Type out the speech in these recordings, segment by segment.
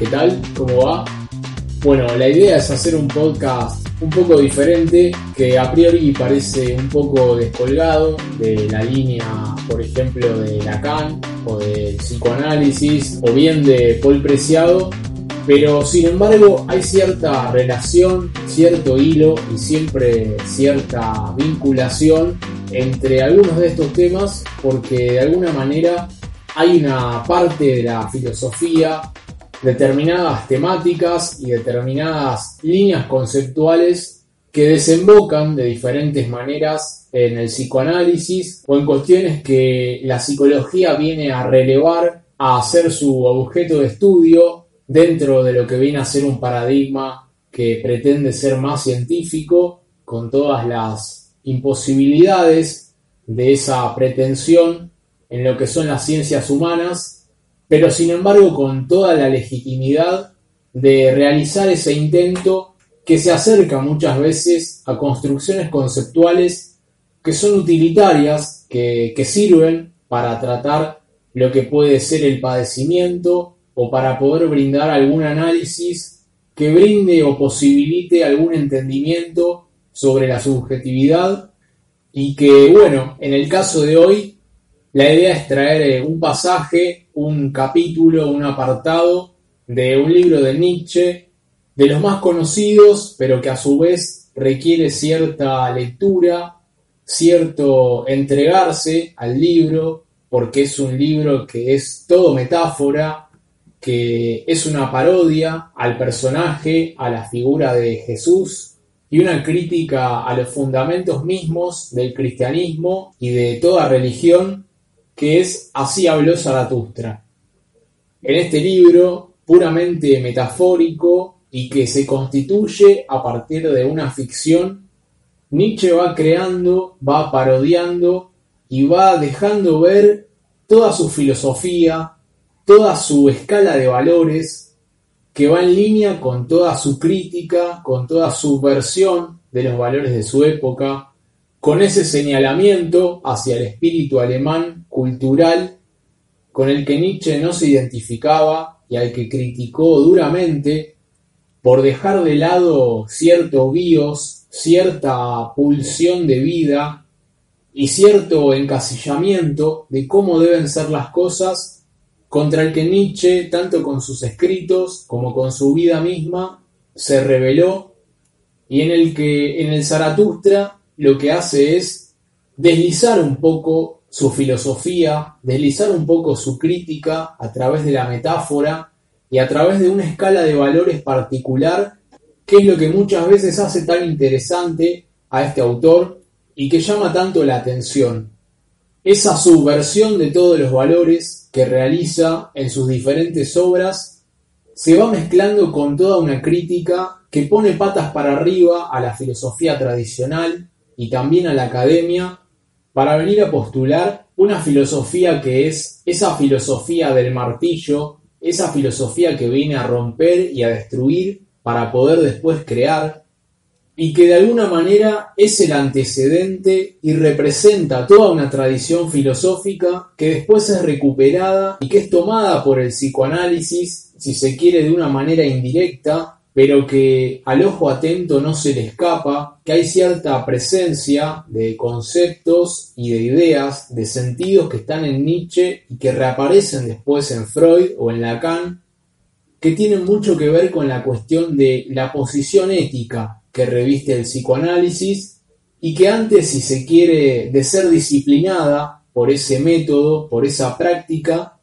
¿qué tal? ¿Cómo va? Bueno, la idea es hacer un podcast un poco diferente que a priori parece un poco descolgado de la línea, por ejemplo, de Lacan o del psicoanálisis o bien de Paul Preciado, pero sin embargo hay cierta relación, cierto hilo y siempre cierta vinculación entre algunos de estos temas porque de alguna manera hay una parte de la filosofía, determinadas temáticas y determinadas líneas conceptuales que desembocan de diferentes maneras en el psicoanálisis o en cuestiones que la psicología viene a relevar, a hacer su objeto de estudio dentro de lo que viene a ser un paradigma que pretende ser más científico, con todas las imposibilidades de esa pretensión en lo que son las ciencias humanas, pero sin embargo con toda la legitimidad de realizar ese intento que se acerca muchas veces a construcciones conceptuales que son utilitarias, que, que sirven para tratar lo que puede ser el padecimiento o para poder brindar algún análisis que brinde o posibilite algún entendimiento sobre la subjetividad y que, bueno, en el caso de hoy, la idea es traer eh, un pasaje, un capítulo, un apartado de un libro de Nietzsche, de los más conocidos, pero que a su vez requiere cierta lectura, cierto entregarse al libro, porque es un libro que es todo metáfora, que es una parodia al personaje, a la figura de Jesús, y una crítica a los fundamentos mismos del cristianismo y de toda religión, que es Así habló Zaratustra. En este libro, puramente metafórico y que se constituye a partir de una ficción, Nietzsche va creando, va parodiando y va dejando ver toda su filosofía, toda su escala de valores, que va en línea con toda su crítica, con toda su versión de los valores de su época, con ese señalamiento hacia el espíritu alemán cultural con el que Nietzsche no se identificaba y al que criticó duramente por dejar de lado cierto bios, cierta pulsión de vida y cierto encasillamiento de cómo deben ser las cosas contra el que Nietzsche, tanto con sus escritos como con su vida misma, se rebeló y en el que en el Zaratustra lo que hace es deslizar un poco su filosofía, deslizar un poco su crítica a través de la metáfora y a través de una escala de valores particular, que es lo que muchas veces hace tan interesante a este autor y que llama tanto la atención. Esa subversión de todos los valores que realiza en sus diferentes obras se va mezclando con toda una crítica que pone patas para arriba a la filosofía tradicional y también a la academia para venir a postular una filosofía que es esa filosofía del martillo, esa filosofía que viene a romper y a destruir para poder después crear, y que de alguna manera es el antecedente y representa toda una tradición filosófica que después es recuperada y que es tomada por el psicoanálisis, si se quiere de una manera indirecta, pero que al ojo atento no se le escapa, que hay cierta presencia de conceptos y de ideas, de sentidos que están en Nietzsche y que reaparecen después en Freud o en Lacan, que tienen mucho que ver con la cuestión de la posición ética que reviste el psicoanálisis y que antes, si se quiere, de ser disciplinada por ese método, por esa práctica,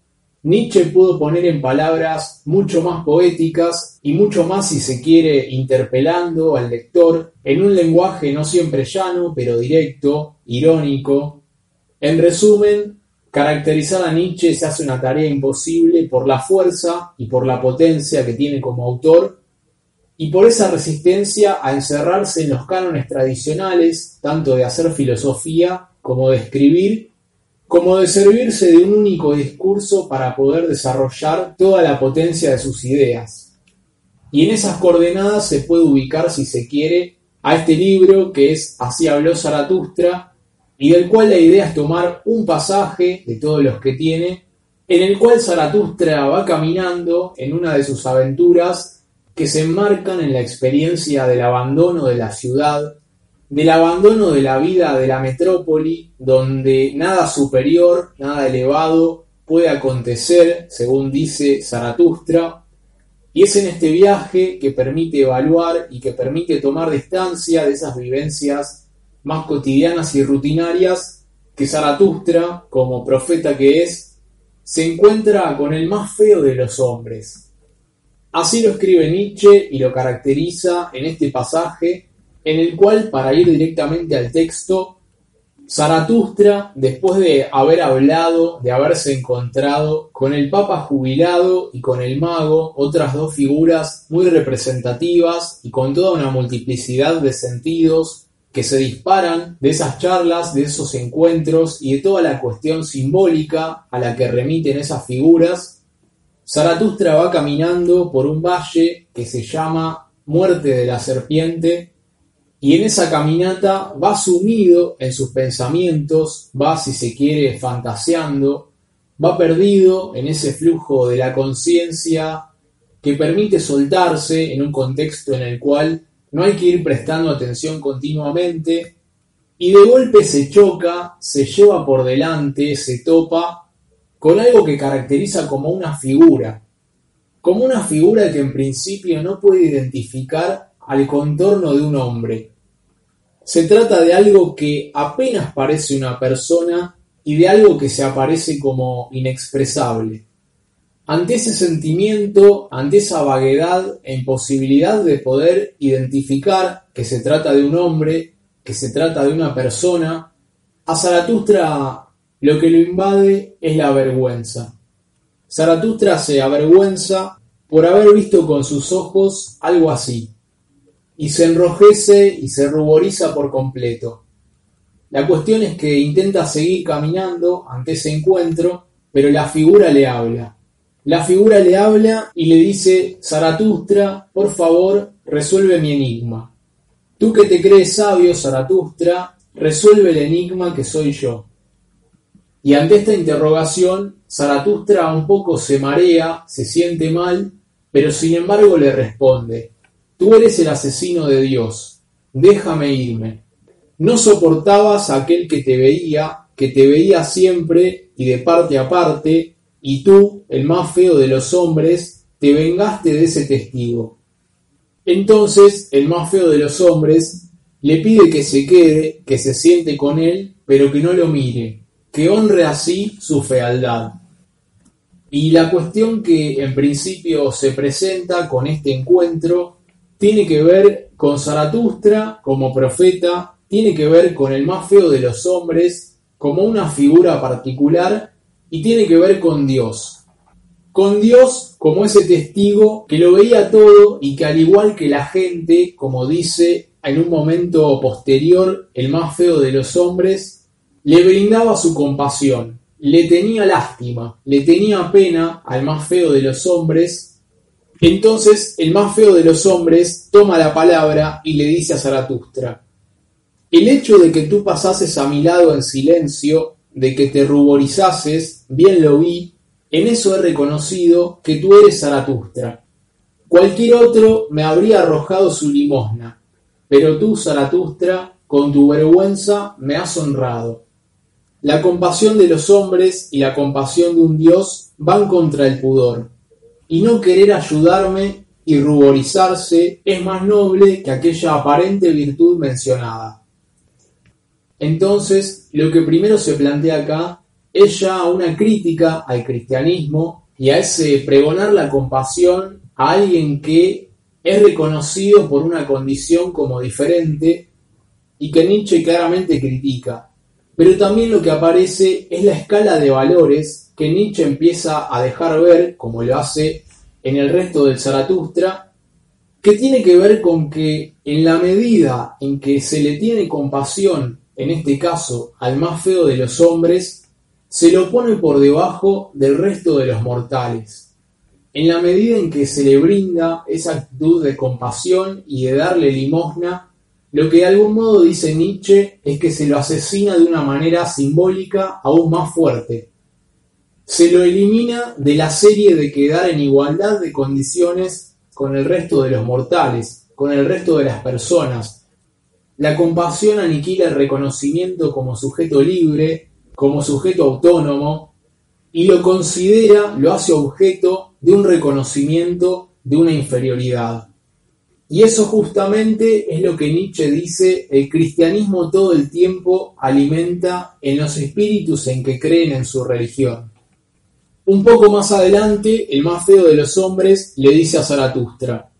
Nietzsche pudo poner en palabras mucho más poéticas y mucho más, si se quiere, interpelando al lector en un lenguaje no siempre llano, pero directo, irónico. En resumen, caracterizar a Nietzsche se hace una tarea imposible por la fuerza y por la potencia que tiene como autor y por esa resistencia a encerrarse en los cánones tradicionales, tanto de hacer filosofía como de escribir, como de servirse de un único discurso para poder desarrollar toda la potencia de sus ideas. Y en esas coordenadas se puede ubicar, si se quiere, a este libro que es Así habló Zaratustra, y del cual la idea es tomar un pasaje de todos los que tiene en el cual Zaratustra va caminando en una de sus aventuras que se enmarcan en la experiencia del abandono de la ciudad, del abandono de la vida de la metrópoli, donde nada superior, nada elevado puede acontecer, según dice Zaratustra, y es en este viaje que permite evaluar y que permite tomar distancia de esas vivencias más cotidianas y rutinarias que Zaratustra, como profeta que es, se encuentra con el más feo de los hombres. Así lo escribe Nietzsche y lo caracteriza en este pasaje, en el cual, para ir directamente al texto, Zaratustra, después de haber hablado, de haberse encontrado con el Papa jubilado y con el mago, otras dos figuras muy representativas y con toda una multiplicidad de sentidos que se disparan de esas charlas, de esos encuentros y de toda la cuestión simbólica a la que remiten esas figuras, Zaratustra va caminando por un valle que se llama Muerte de la Serpiente y en esa caminata va sumido en sus pensamientos, va, si se quiere, fantaseando, va perdido en ese flujo de la conciencia que permite soltarse en un contexto en el cual no hay que ir prestando atención continuamente y de golpe se choca, se lleva por delante, se topa con algo que caracteriza como una figura, como una figura que en principio no puede identificar al contorno de un hombre. Se trata de algo que apenas parece una persona y de algo que se aparece como inexpresable. Ante ese sentimiento, ante esa vaguedad e imposibilidad de poder identificar que se trata de un hombre, que se trata de una persona, a Zaratustra lo que lo invade es la vergüenza. Zaratustra se avergüenza por haber visto con sus ojos algo así, y se enrojece y se ruboriza por completo. La cuestión es que intenta seguir caminando ante ese encuentro, pero la figura le habla. La figura le habla y le dice, Zaratustra, por favor, resuelve mi enigma. Tú que te crees sabio, Zaratustra, resuelve el enigma que soy yo. Y ante esta interrogación, Zaratustra un poco se marea, se siente mal, pero sin embargo le responde, Tú eres el asesino de Dios, déjame irme. No soportabas a aquel que te veía, que te veía siempre y de parte a parte, y tú, el más feo de los hombres, te vengaste de ese testigo. Entonces el más feo de los hombres le pide que se quede, que se siente con él, pero que no lo mire, que honre así su fealdad. Y la cuestión que en principio se presenta con este encuentro tiene que ver con Zaratustra como profeta, tiene que ver con el más feo de los hombres como una figura particular y tiene que ver con Dios. Con Dios como ese testigo que lo veía todo y que al igual que la gente, como dice en un momento posterior el más feo de los hombres, le brindaba su compasión, le tenía lástima, le tenía pena al más feo de los hombres entonces el más feo de los hombres toma la palabra y le dice a Zaratustra, el hecho de que tú pasases a mi lado en silencio, de que te ruborizases, bien lo vi, en eso he reconocido que tú eres Zaratustra. Cualquier otro me habría arrojado su limosna, pero tú, Zaratustra, con tu vergüenza me has honrado. La compasión de los hombres y la compasión de un Dios van contra el pudor y no querer ayudarme y ruborizarse es más noble que aquella aparente virtud mencionada. Entonces, lo que primero se plantea acá es ya una crítica al cristianismo y a ese pregonar la compasión a alguien que es reconocido por una condición como diferente y que Nietzsche claramente critica. Pero también lo que aparece es la escala de valores que Nietzsche empieza a dejar ver, como lo hace en el resto del Zaratustra, que tiene que ver con que en la medida en que se le tiene compasión, en este caso al más feo de los hombres, se lo pone por debajo del resto de los mortales. En la medida en que se le brinda esa actitud de compasión y de darle limosna, lo que de algún modo dice Nietzsche es que se lo asesina de una manera simbólica aún más fuerte, se lo elimina de la serie de quedar en igualdad de condiciones con el resto de los mortales, con el resto de las personas. La compasión aniquila el reconocimiento como sujeto libre, como sujeto autónomo, y lo considera, lo hace objeto de un reconocimiento de una inferioridad. Y eso justamente es lo que Nietzsche dice, el cristianismo todo el tiempo alimenta en los espíritus en que creen en su religión. Un poco más adelante, el más feo de los hombres le dice a Zaratustra,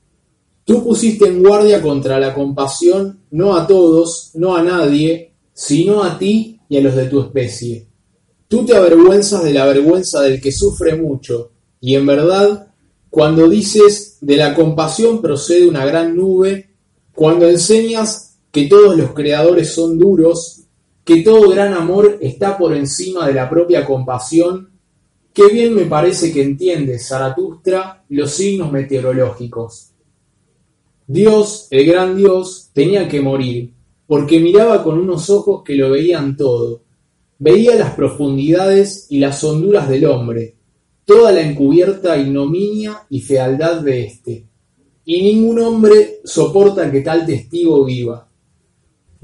Tú pusiste en guardia contra la compasión no a todos, no a nadie, sino a ti y a los de tu especie. Tú te avergüenzas de la vergüenza del que sufre mucho, y en verdad, cuando dices de la compasión procede una gran nube, cuando enseñas que todos los creadores son duros, que todo gran amor está por encima de la propia compasión, Qué bien me parece que entiende Zaratustra los signos meteorológicos. Dios, el gran Dios, tenía que morir, porque miraba con unos ojos que lo veían todo. Veía las profundidades y las honduras del hombre, toda la encubierta ignominia y fealdad de éste. Y ningún hombre soporta que tal testigo viva.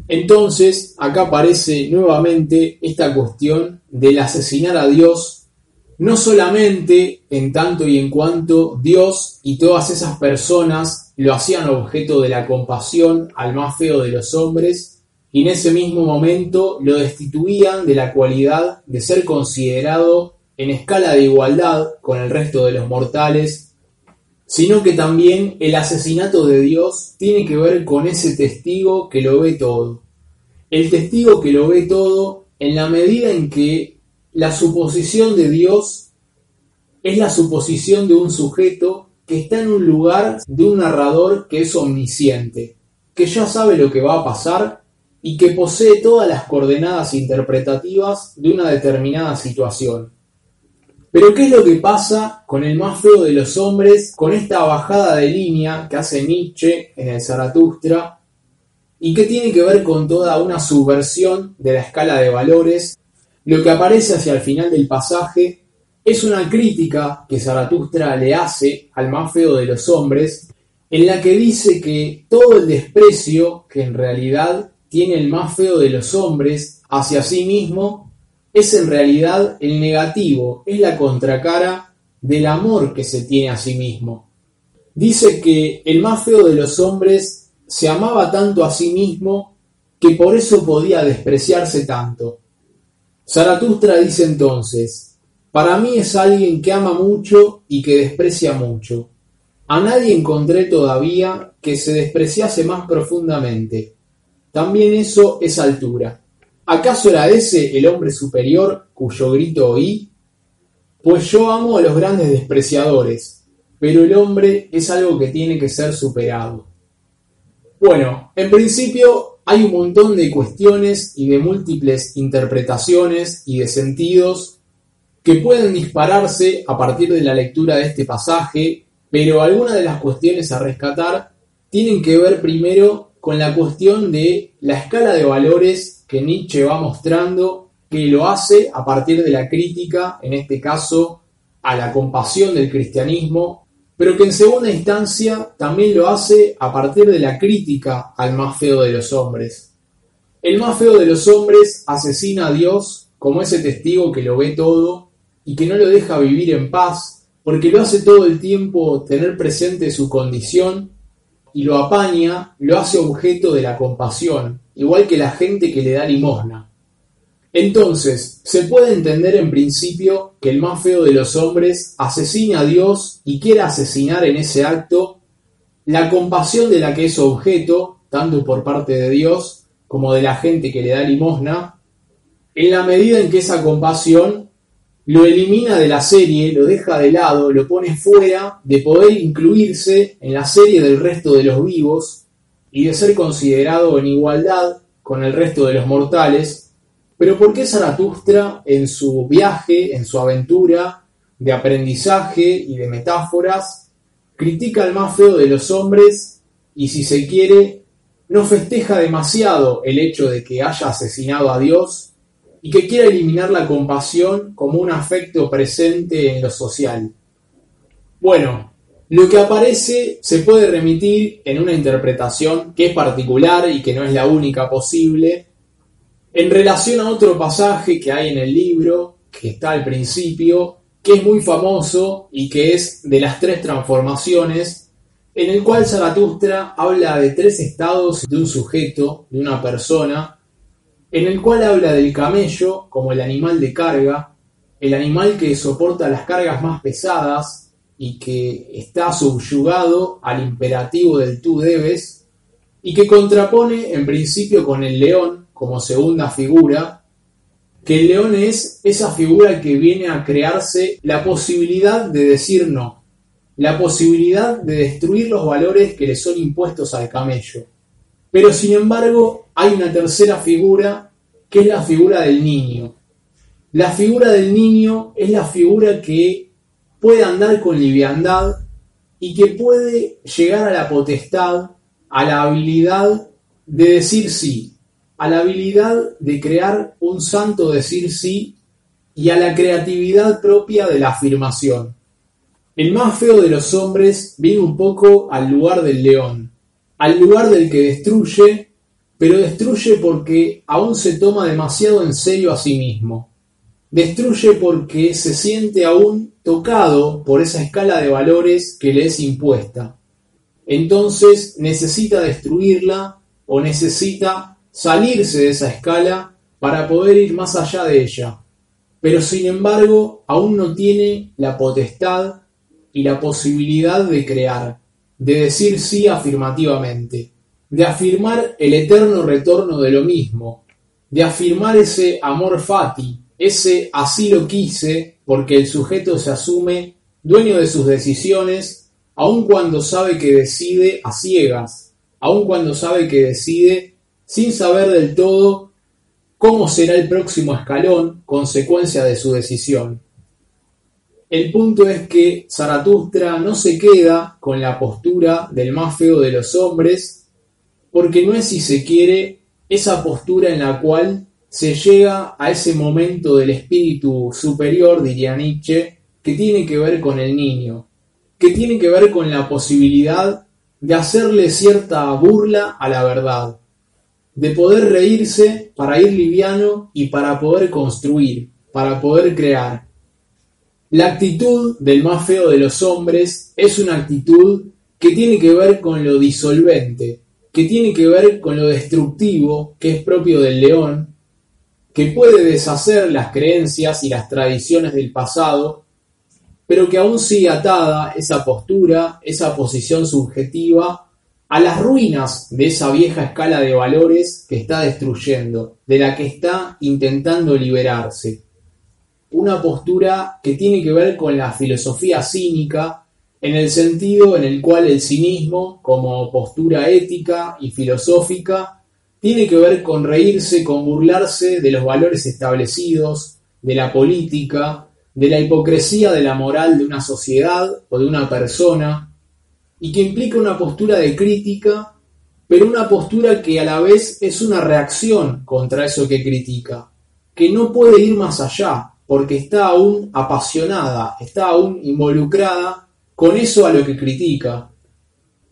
Entonces, acá aparece nuevamente esta cuestión del asesinar a Dios no solamente en tanto y en cuanto Dios y todas esas personas lo hacían objeto de la compasión al más feo de los hombres, y en ese mismo momento lo destituían de la cualidad de ser considerado en escala de igualdad con el resto de los mortales, sino que también el asesinato de Dios tiene que ver con ese testigo que lo ve todo. El testigo que lo ve todo en la medida en que la suposición de Dios es la suposición de un sujeto que está en un lugar de un narrador que es omnisciente, que ya sabe lo que va a pasar y que posee todas las coordenadas interpretativas de una determinada situación. Pero ¿qué es lo que pasa con el más feo de los hombres, con esta bajada de línea que hace Nietzsche en el Zaratustra y que tiene que ver con toda una subversión de la escala de valores lo que aparece hacia el final del pasaje es una crítica que Zaratustra le hace al más feo de los hombres, en la que dice que todo el desprecio que en realidad tiene el más feo de los hombres hacia sí mismo es en realidad el negativo, es la contracara del amor que se tiene a sí mismo. Dice que el más feo de los hombres se amaba tanto a sí mismo que por eso podía despreciarse tanto. Zaratustra dice entonces, para mí es alguien que ama mucho y que desprecia mucho. A nadie encontré todavía que se despreciase más profundamente. También eso es altura. ¿Acaso era ese el hombre superior cuyo grito oí? Pues yo amo a los grandes despreciadores, pero el hombre es algo que tiene que ser superado. Bueno, en principio hay un montón de cuestiones y de múltiples interpretaciones y de sentidos que pueden dispararse a partir de la lectura de este pasaje, pero algunas de las cuestiones a rescatar tienen que ver primero con la cuestión de la escala de valores que Nietzsche va mostrando, que lo hace a partir de la crítica, en este caso, a la compasión del cristianismo pero que en segunda instancia también lo hace a partir de la crítica al más feo de los hombres. El más feo de los hombres asesina a Dios como ese testigo que lo ve todo y que no lo deja vivir en paz, porque lo hace todo el tiempo tener presente su condición y lo apaña, lo hace objeto de la compasión, igual que la gente que le da limosna. Entonces, se puede entender en principio que el más feo de los hombres asesine a Dios y quiera asesinar en ese acto la compasión de la que es objeto, tanto por parte de Dios como de la gente que le da limosna, en la medida en que esa compasión lo elimina de la serie, lo deja de lado, lo pone fuera de poder incluirse en la serie del resto de los vivos y de ser considerado en igualdad con el resto de los mortales, pero ¿por qué Zaratustra en su viaje, en su aventura de aprendizaje y de metáforas, critica al más feo de los hombres y si se quiere, no festeja demasiado el hecho de que haya asesinado a Dios y que quiere eliminar la compasión como un afecto presente en lo social. Bueno, lo que aparece se puede remitir en una interpretación que es particular y que no es la única posible, en relación a otro pasaje que hay en el libro, que está al principio, que es muy famoso y que es de las tres transformaciones, en el cual Zaratustra habla de tres estados de un sujeto, de una persona, en el cual habla del camello como el animal de carga, el animal que soporta las cargas más pesadas y que está subyugado al imperativo del tú debes, y que contrapone en principio con el león como segunda figura, que el león es esa figura que viene a crearse la posibilidad de decir no, la posibilidad de destruir los valores que le son impuestos al camello. Pero sin embargo hay una tercera figura que es la figura del niño. La figura del niño es la figura que puede andar con liviandad y que puede llegar a la potestad, a la habilidad de decir sí, a la habilidad de crear un santo decir sí y a la creatividad propia de la afirmación. El más feo de los hombres viene un poco al lugar del león, al lugar del que destruye, pero destruye porque aún se toma demasiado en serio a sí mismo. Destruye porque se siente aún tocado por esa escala de valores que le es impuesta. Entonces necesita destruirla o necesita salirse de esa escala para poder ir más allá de ella, pero sin embargo aún no tiene la potestad y la posibilidad de crear, de decir sí afirmativamente, de afirmar el eterno retorno de lo mismo, de afirmar ese amor fati, ese así lo quise, porque el sujeto se asume dueño de sus decisiones, aun cuando sabe que decide a ciegas, aun cuando sabe que decide sin saber del todo cómo será el próximo escalón, consecuencia de su decisión. El punto es que Zaratustra no se queda con la postura del más feo de los hombres, porque no es si se quiere esa postura en la cual se llega a ese momento del espíritu superior, diría Nietzsche, que tiene que ver con el niño, que tiene que ver con la posibilidad de hacerle cierta burla a la verdad, de poder reírse para ir liviano y para poder construir, para poder crear. La actitud del más feo de los hombres es una actitud que tiene que ver con lo disolvente, que tiene que ver con lo destructivo que es propio del león, que puede deshacer las creencias y las tradiciones del pasado, pero que aún sigue atada esa postura, esa posición subjetiva a las ruinas de esa vieja escala de valores que está destruyendo, de la que está intentando liberarse. Una postura que tiene que ver con la filosofía cínica, en el sentido en el cual el cinismo, como postura ética y filosófica, tiene que ver con reírse, con burlarse de los valores establecidos, de la política, de la hipocresía de la moral de una sociedad o de una persona, y que implica una postura de crítica, pero una postura que a la vez es una reacción contra eso que critica, que no puede ir más allá, porque está aún apasionada, está aún involucrada con eso a lo que critica.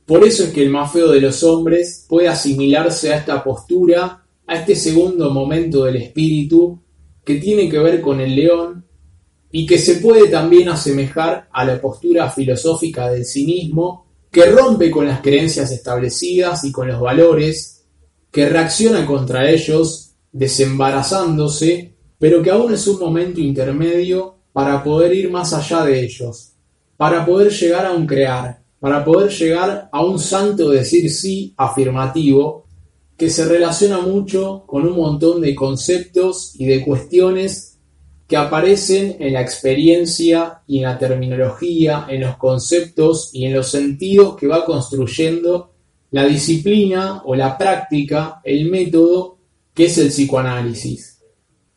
Por eso es que el más feo de los hombres puede asimilarse a esta postura, a este segundo momento del espíritu, que tiene que ver con el león, y que se puede también asemejar a la postura filosófica del cinismo, que rompe con las creencias establecidas y con los valores, que reacciona contra ellos desembarazándose, pero que aún es un momento intermedio para poder ir más allá de ellos, para poder llegar a un crear, para poder llegar a un santo decir sí afirmativo que se relaciona mucho con un montón de conceptos y de cuestiones que aparecen en la experiencia y en la terminología, en los conceptos y en los sentidos que va construyendo la disciplina o la práctica, el método que es el psicoanálisis.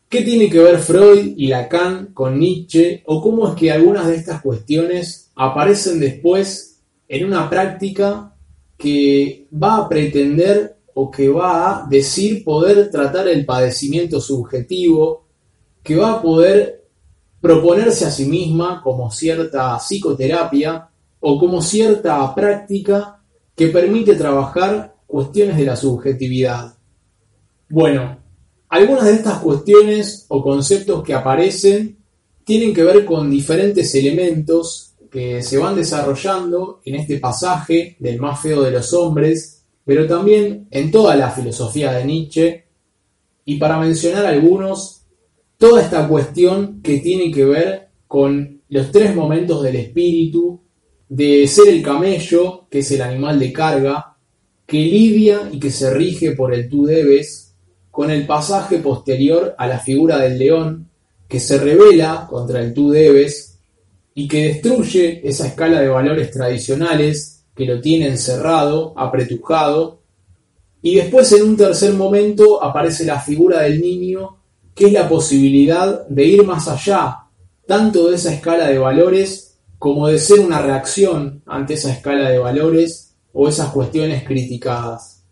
¿Qué tiene que ver Freud y Lacan con Nietzsche o cómo es que algunas de estas cuestiones aparecen después en una práctica que va a pretender o que va a decir poder tratar el padecimiento subjetivo, que va a poder proponerse a sí misma como cierta psicoterapia o como cierta práctica que permite trabajar cuestiones de la subjetividad. Bueno, algunas de estas cuestiones o conceptos que aparecen tienen que ver con diferentes elementos que se van desarrollando en este pasaje del más feo de los hombres, pero también en toda la filosofía de Nietzsche, y para mencionar algunos, toda esta cuestión que tiene que ver con los tres momentos del espíritu, de ser el camello, que es el animal de carga, que lidia y que se rige por el tú debes, con el pasaje posterior a la figura del león, que se revela contra el tú debes y que destruye esa escala de valores tradicionales que lo tiene encerrado, apretujado. Y después en un tercer momento aparece la figura del niño, que es la posibilidad de ir más allá, tanto de esa escala de valores como de ser una reacción ante esa escala de valores o esas cuestiones criticadas.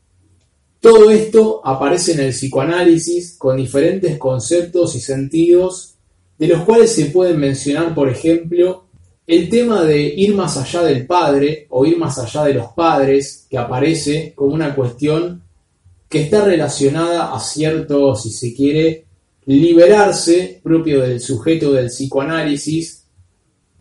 Todo esto aparece en el psicoanálisis con diferentes conceptos y sentidos, de los cuales se pueden mencionar, por ejemplo, el tema de ir más allá del padre o ir más allá de los padres, que aparece como una cuestión que está relacionada a cierto, si se quiere, liberarse propio del sujeto del psicoanálisis,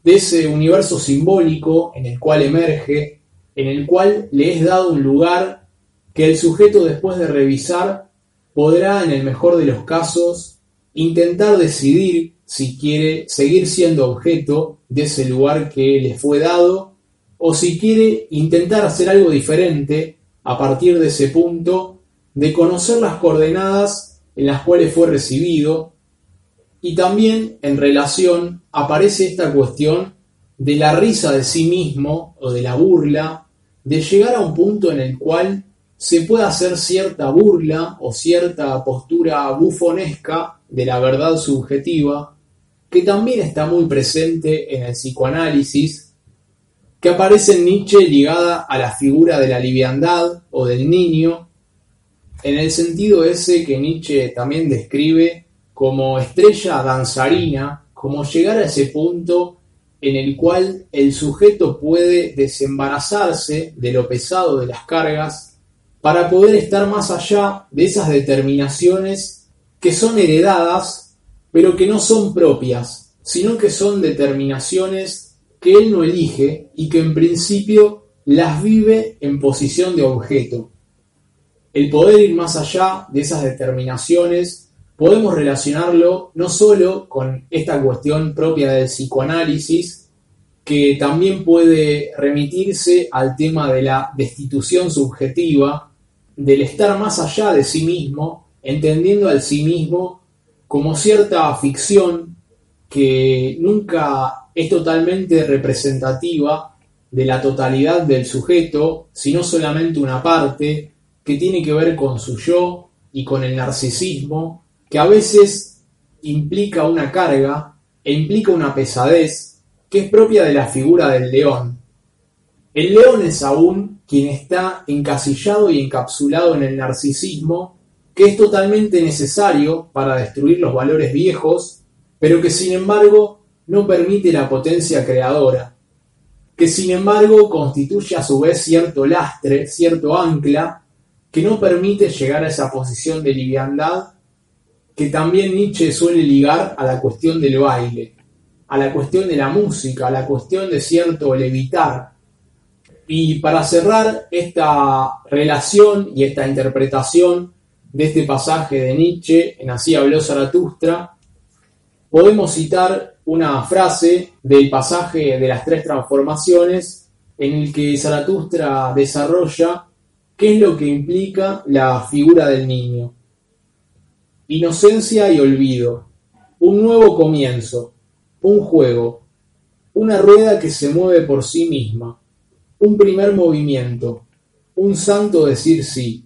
de ese universo simbólico en el cual emerge, en el cual le es dado un lugar que el sujeto después de revisar podrá, en el mejor de los casos, intentar decidir si quiere seguir siendo objeto de ese lugar que le fue dado o si quiere intentar hacer algo diferente a partir de ese punto de conocer las coordenadas en las cuales fue recibido y también en relación aparece esta cuestión de la risa de sí mismo o de la burla, de llegar a un punto en el cual se puede hacer cierta burla o cierta postura bufonesca de la verdad subjetiva, que también está muy presente en el psicoanálisis, que aparece en Nietzsche ligada a la figura de la liviandad o del niño, en el sentido ese que Nietzsche también describe como estrella danzarina, como llegar a ese punto en el cual el sujeto puede desembarazarse de lo pesado de las cargas para poder estar más allá de esas determinaciones que son heredadas, pero que no son propias, sino que son determinaciones que él no elige y que en principio las vive en posición de objeto. El poder ir más allá de esas determinaciones podemos relacionarlo no solo con esta cuestión propia del psicoanálisis, que también puede remitirse al tema de la destitución subjetiva, del estar más allá de sí mismo, entendiendo al sí mismo como cierta ficción que nunca es totalmente representativa de la totalidad del sujeto, sino solamente una parte que tiene que ver con su yo y con el narcisismo, que a veces implica una carga e implica una pesadez que es propia de la figura del león. El león es aún quien está encasillado y encapsulado en el narcisismo, que es totalmente necesario para destruir los valores viejos, pero que sin embargo no permite la potencia creadora, que sin embargo constituye a su vez cierto lastre, cierto ancla, que no permite llegar a esa posición de liviandad que también Nietzsche suele ligar a la cuestión del baile, a la cuestión de la música, a la cuestión de cierto levitar, y para cerrar esta relación y esta interpretación de este pasaje de Nietzsche en Así habló Zaratustra, podemos citar una frase del pasaje de las tres transformaciones en el que Zaratustra desarrolla qué es lo que implica la figura del niño. Inocencia y olvido, un nuevo comienzo, un juego, una rueda que se mueve por sí misma, un primer movimiento, un santo decir sí,